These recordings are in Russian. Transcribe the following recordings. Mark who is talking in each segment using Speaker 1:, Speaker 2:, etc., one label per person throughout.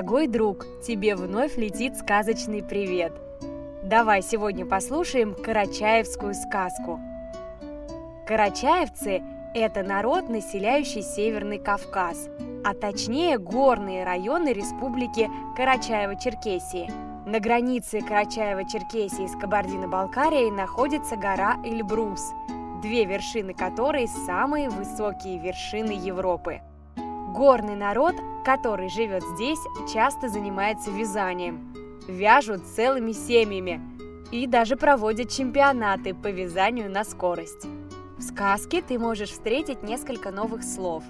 Speaker 1: Дорогой друг, тебе вновь летит сказочный привет. Давай сегодня послушаем карачаевскую сказку. Карачаевцы – это народ, населяющий Северный Кавказ, а точнее горные районы республики Карачаево-Черкесии. На границе Карачаево-Черкесии с Кабардино-Балкарией находится гора Эльбрус, две вершины которой самые высокие вершины Европы – Горный народ, который живет здесь, часто занимается вязанием. Вяжут целыми семьями и даже проводят чемпионаты по вязанию на скорость. В сказке ты можешь встретить несколько новых слов.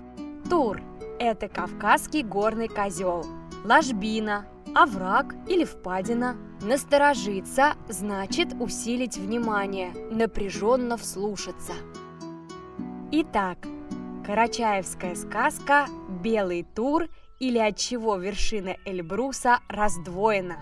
Speaker 1: Тур – это кавказский горный козел. Ложбина – овраг или впадина. Насторожиться – значит усилить внимание, напряженно вслушаться. Итак, Карачаевская сказка «Белый тур» или от чего вершина Эльбруса раздвоена.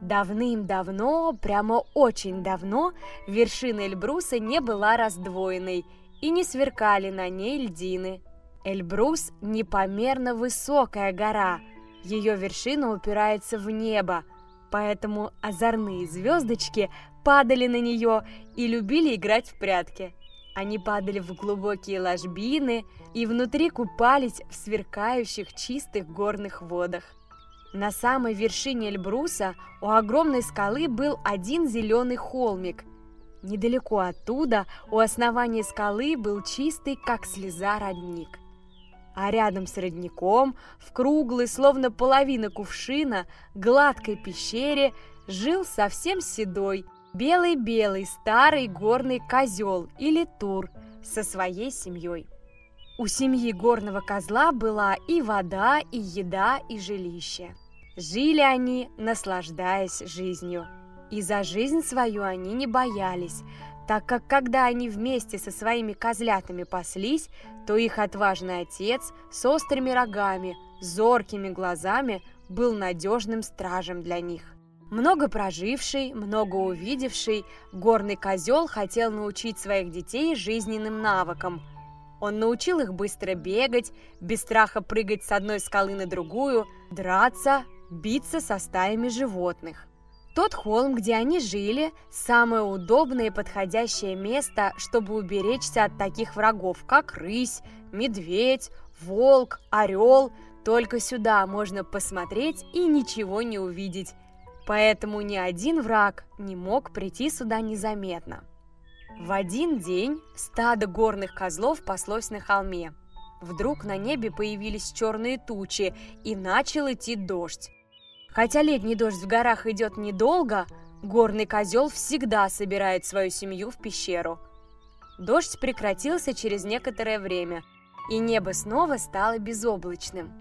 Speaker 1: Давным-давно, прямо очень давно, вершина Эльбруса не была раздвоенной и не сверкали на ней льдины. Эльбрус – непомерно высокая гора, ее вершина упирается в небо, поэтому озорные звездочки падали на нее и любили играть в прятки – они падали в глубокие ложбины и внутри купались в сверкающих чистых горных водах. На самой вершине Эльбруса у огромной скалы был один зеленый холмик. Недалеко оттуда у основания скалы был чистый, как слеза, родник. А рядом с родником, в круглой, словно половина кувшина, гладкой пещере, жил совсем седой, белый-белый старый горный козел или тур со своей семьей. У семьи горного козла была и вода, и еда, и жилище. Жили они, наслаждаясь жизнью. И за жизнь свою они не боялись, так как когда они вместе со своими козлятами паслись, то их отважный отец с острыми рогами, зоркими глазами был надежным стражем для них. Много проживший, много увидевший, горный козел хотел научить своих детей жизненным навыкам. Он научил их быстро бегать, без страха прыгать с одной скалы на другую, драться, биться со стаями животных. Тот холм, где они жили, самое удобное и подходящее место, чтобы уберечься от таких врагов, как рысь, медведь, волк, орел. Только сюда можно посмотреть и ничего не увидеть. Поэтому ни один враг не мог прийти сюда незаметно. В один день стадо горных козлов паслось на холме. Вдруг на небе появились черные тучи и начал идти дождь. Хотя летний дождь в горах идет недолго, горный козел всегда собирает свою семью в пещеру. Дождь прекратился через некоторое время, и небо снова стало безоблачным.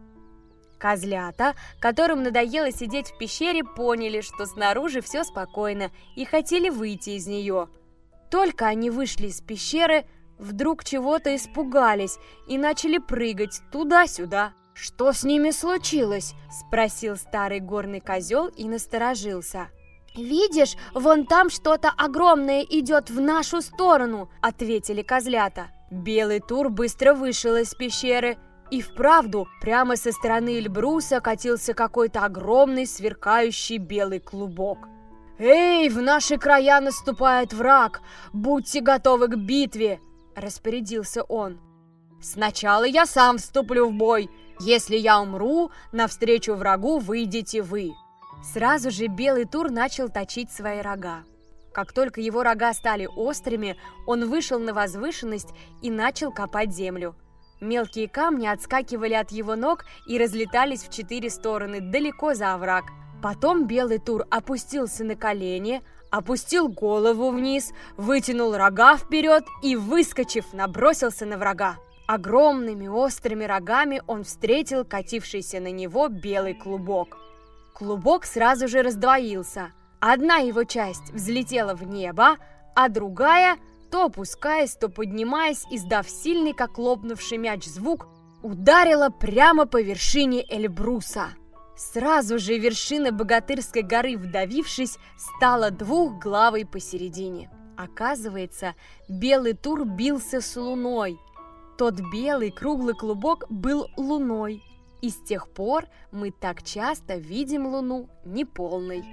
Speaker 1: Козлята, которым надоело сидеть в пещере, поняли, что снаружи все спокойно и хотели выйти из нее. Только они вышли из пещеры, вдруг чего-то испугались и начали прыгать туда-сюда. «Что с ними случилось?» – спросил старый горный козел и насторожился. «Видишь, вон там что-то огромное идет в нашу сторону», – ответили козлята. Белый тур быстро вышел из пещеры – и вправду, прямо со стороны Эльбруса катился какой-то огромный сверкающий белый клубок. «Эй, в наши края наступает враг! Будьте готовы к битве!» – распорядился он. «Сначала я сам вступлю в бой. Если я умру, навстречу врагу выйдете вы». Сразу же белый тур начал точить свои рога. Как только его рога стали острыми, он вышел на возвышенность и начал копать землю – Мелкие камни отскакивали от его ног и разлетались в четыре стороны, далеко за овраг. Потом белый тур опустился на колени, опустил голову вниз, вытянул рога вперед и, выскочив, набросился на врага. Огромными острыми рогами он встретил катившийся на него белый клубок. Клубок сразу же раздвоился. Одна его часть взлетела в небо, а другая – то опускаясь, то поднимаясь, издав сильный, как лопнувший мяч звук, ударила прямо по вершине Эльбруса. Сразу же вершина Богатырской горы, вдавившись, стала двухглавой посередине. Оказывается, белый тур бился с луной. Тот белый круглый клубок был луной. И с тех пор мы так часто видим Луну неполной.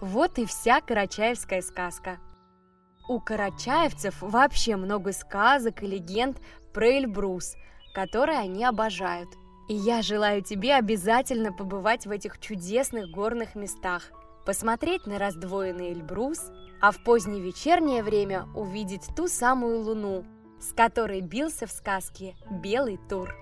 Speaker 1: Вот и вся карачаевская сказка. У карачаевцев вообще много сказок и легенд про Эльбрус, которые они обожают. И я желаю тебе обязательно побывать в этих чудесных горных местах, посмотреть на раздвоенный Эльбрус, а в позднее вечернее время увидеть ту самую луну, с которой бился в сказке белый тур.